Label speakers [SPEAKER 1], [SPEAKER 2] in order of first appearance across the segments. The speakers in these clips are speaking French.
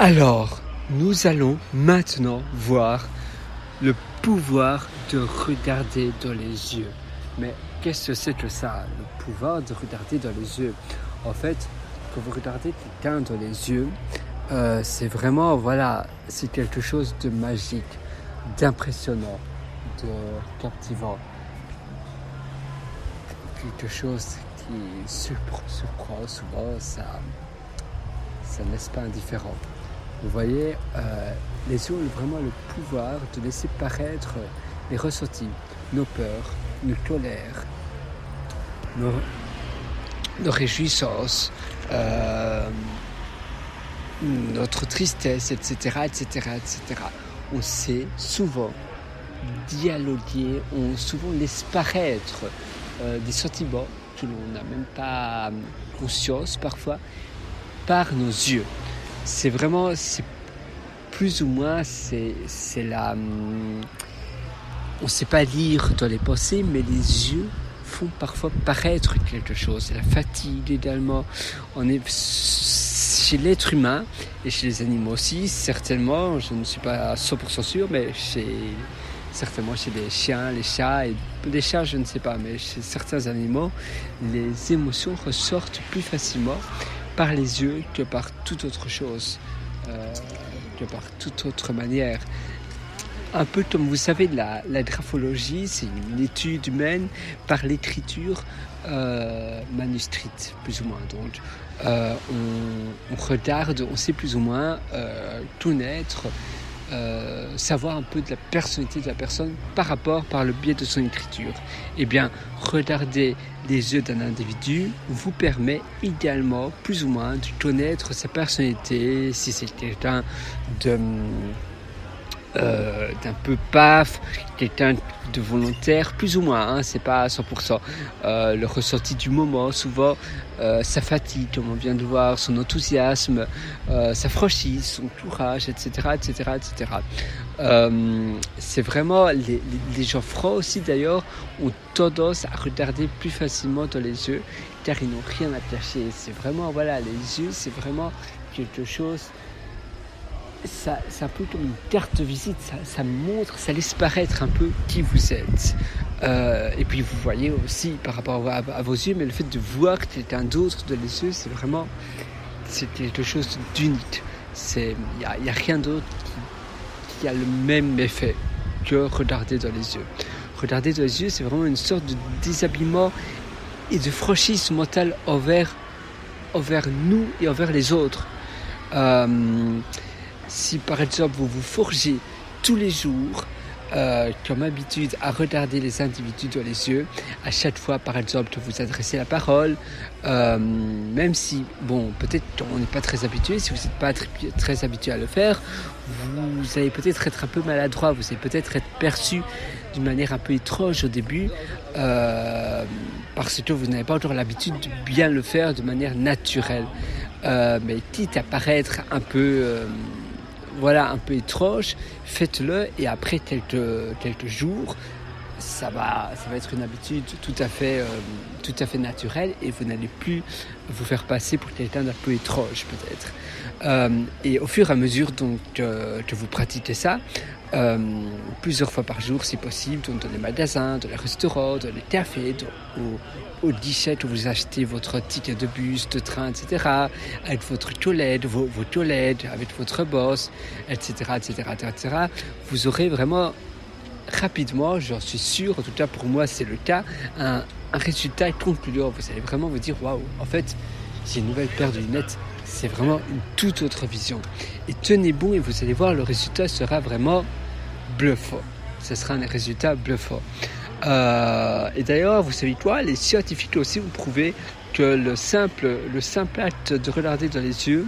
[SPEAKER 1] Alors, nous allons maintenant voir le pouvoir de regarder dans les yeux. Mais qu'est-ce que c'est que ça, le pouvoir de regarder dans les yeux? En fait, quand vous regardez quelqu'un dans les yeux, euh, c'est vraiment, voilà, c'est quelque chose de magique, d'impressionnant, de captivant. Quelque chose qui surprend, souvent, ça ça ne laisse pas indifférent. Vous voyez, euh, les yeux ont vraiment le pouvoir de laisser paraître les ressentis, nos peurs, nos colères, nos, réjouissances, euh, notre tristesse, etc., etc., etc. On sait souvent dialoguer, on souvent laisse paraître euh, des sentiments que l'on n'a même pas conscience parfois par nos yeux. C'est vraiment, c'est plus ou moins, c'est, c'est. Hum, on ne sait pas lire dans les pensées, mais les yeux font parfois paraître quelque chose. La fatigue également. On est chez l'être humain et chez les animaux aussi, certainement, je ne suis pas à 100% sûr, mais chez, certainement chez les chiens, les chats, les chats je ne sais pas, mais chez certains animaux, les émotions ressortent plus facilement par les yeux que par toute autre chose, euh, que par toute autre manière. Un peu comme vous savez, la, la graphologie, c'est une étude humaine par l'écriture euh, manuscrite, plus ou moins. Donc, euh, on, on, regarde, on sait plus ou moins tout naître euh, savoir un peu de la personnalité de la personne par rapport, par le biais de son écriture. Eh bien, regarder les yeux d'un individu vous permet idéalement, plus ou moins, de connaître sa personnalité, si c'est quelqu'un de euh, d'un peu paf, quelqu'un de volontaire, plus ou moins, hein, c'est pas à 100%. Euh, le ressenti du moment, souvent, euh, sa fatigue, comme on vient de voir, son enthousiasme, euh, sa franchise, son courage, etc., etc., etc. c'est vraiment, les, les, gens francs aussi d'ailleurs, ont tendance à regarder plus facilement dans les yeux, car ils n'ont rien à cacher. C'est vraiment, voilà, les yeux, c'est vraiment quelque chose ça, c'est un peu comme une carte de visite, ça, montre, ça laisse paraître un peu qui vous êtes. Euh, et puis vous voyez aussi par rapport à, vos yeux, mais le fait de voir quelqu'un d'autre de les yeux, c'est vraiment c'est quelque chose d'unique. Il n'y a, a, rien d'autre qui, qui, a le même effet que regarder dans les yeux. Regarder dans les yeux, c'est vraiment une sorte de déshabillement et de franchise mentale envers, envers nous et envers les autres. Euh, si par exemple vous vous forgez tous les jours euh, comme habitude à regarder les individus dans les yeux, à chaque fois par exemple que vous adressez la parole, euh, même si, bon, peut-être on n'est pas très habitué, si vous n'êtes pas très, très, habitué à le faire, vous allez peut-être être un peu maladroit, vous allez peut-être être perçu d'une manière un peu étrange au début, euh, parce que vous n'avez pas encore l'habitude de bien le faire de manière naturelle. Mais quitte à paraître un peu voilà, un peu étrange, faites-le et après quelques, quelques jours, ça va, ça va être une habitude tout à fait, euh, tout à fait naturelle et vous n'allez plus vous faire passer pour quelqu'un d'un peu étrange peut-être. Euh, et au fur et à mesure donc, euh, que vous pratiquez ça, euh, plusieurs fois par jour si possible, donc dans les magasins, dans les restaurants, dans les cafés, dans, au, au où vous achetez votre ticket de bus, de train, etc., avec votre toilette, vos, vos toilettes, avec votre boss, etc., etc., etc., vous aurez vraiment rapidement, j'en suis sûr, en tout cas pour moi c'est le cas, un, un résultat concluant. Vous allez vraiment vous dire, waouh, en fait, j'ai une nouvelle paire de lunettes, c'est vraiment une toute autre vision. Et tenez bon et vous allez voir, le résultat sera vraiment bluffant. Ce sera un résultat bluffant. Euh, et d'ailleurs, vous savez quoi? Les scientifiques aussi ont prouvé que le simple, le simple acte de regarder dans les yeux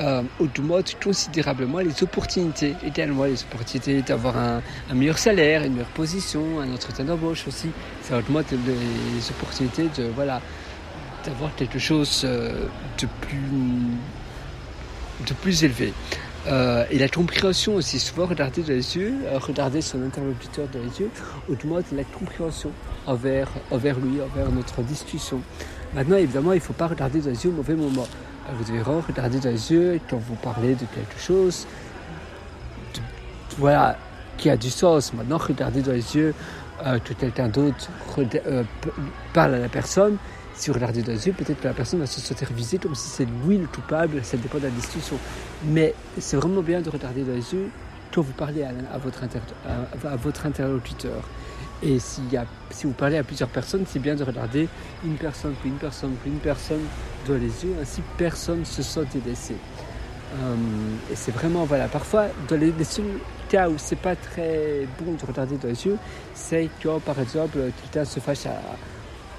[SPEAKER 1] euh, augmente considérablement les opportunités, également les opportunités d'avoir un, meilleur salaire, une meilleure position, un entretien d'embauche aussi. Ça augmente les opportunités de voilà d'avoir quelque chose euh, de plus de plus élevé. Euh, et la compréhension aussi, souvent regarder dans les yeux, euh, regarder son interlocuteur dans les yeux, augmente la compréhension envers, envers lui, envers notre discussion. Maintenant, évidemment, il ne faut pas regarder dans les yeux au mauvais moment. vous devez regarder dans les yeux quand vous parlez de quelque chose, voilà, qui a du sens. Maintenant, regardez dans les yeux euh, que quelqu'un d'autre euh, parle à la personne. Si vous regardez dans les yeux, peut-être que la personne va se sentir visée comme si c'est lui le coupable, ça dépend de la discussion. Mais c'est vraiment bien de regarder dans les yeux quand vous parlez à, votre, interlocuteur. Et y a, si vous parlez à plusieurs personnes, c'est bien de regarder une personne, puis une personne, puis une personne dans les yeux, ainsi personne se sent délaissé. Euh, et c'est vraiment, voilà, parfois, dans les, seuls cas où c'est pas très bon de regarder dans les yeux, c'est quand, par exemple, quelqu'un se fâche à,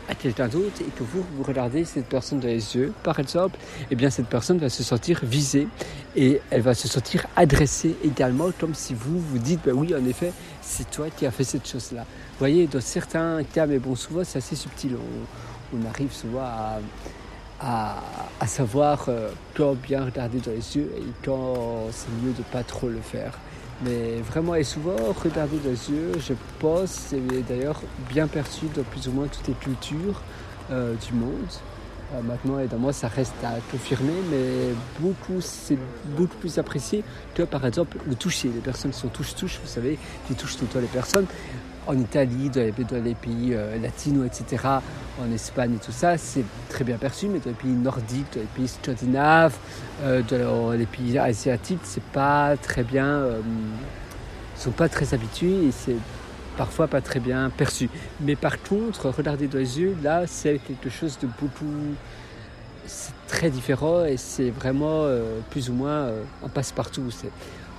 [SPEAKER 1] à quelqu'un d'autre et que vous, vous regardez cette personne dans les yeux, par exemple, eh bien cette personne va se sentir visée et elle va se sentir adressée également comme si vous vous dites, ben oui, en effet, c'est toi qui as fait cette chose-là. Vous voyez, dans certains cas, mais bon, souvent c'est assez subtil, on, arrive souvent à, savoir euh, quand bien regarder dans les yeux et quand c'est mieux de pas trop le faire. Mais vraiment et souvent, regarder les yeux, je pense, c'est d'ailleurs bien perçu dans plus ou moins toutes les cultures euh, du monde. Euh, maintenant, évidemment, ça reste à confirmer, mais beaucoup, c'est beaucoup plus apprécié que par exemple le toucher. Les personnes sont touche-touche, vous savez, qui touchent tout le temps les personnes en Italie, dans les, pays euh, latinos, etc., en Espagne et tout ça, c'est très bien perçu, mais dans les pays nordiques, dans les pays scandinaves, euh, dans les pays asiatiques, c'est pas très bien, euh, sont pas très habitués et c'est parfois pas très bien perçu. Mais par contre, regardez dans les yeux, là, c'est quelque chose de beaucoup, c'est très différent et c'est vraiment plus ou moins un passe-partout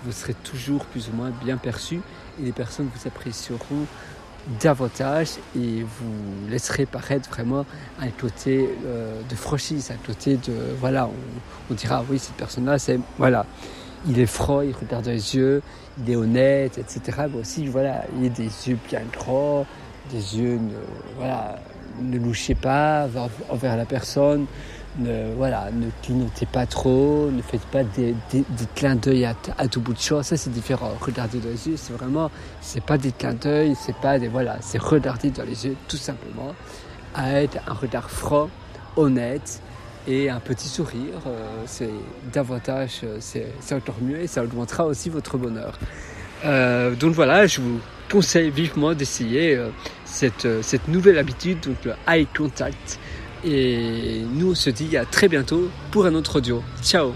[SPEAKER 1] vous serez toujours plus ou moins bien perçu et les personnes vous apprécieront davantage et vous laisserez paraître vraiment un côté euh, de franchise, un côté de voilà, on, dira oui cette personne-là c'est voilà, il est franc, il regarde dans les yeux, il est honnête, etc. Mais aussi voilà, il a des yeux bien grands, des yeux ne, voilà, ne louchez pas envers la personne, ne, voilà, ne clignotez pas trop, ne faites pas des, des, clins d'œil à, tout bout de champ. Ça, c'est différent. Regarder dans les yeux, c'est vraiment, c'est pas des clins d'œil, c'est pas des, voilà, c'est regarder dans les yeux, tout simplement, avec un regard franc, honnête et un petit sourire. Euh, c'est davantage, euh, c'est encore mieux et ça augmentera aussi votre bonheur. Euh, donc voilà, je vous conseille vivement d'essayer cette, cette nouvelle habitude, donc le eye contact. Et nous, on se dit à très bientôt pour un autre audio. Ciao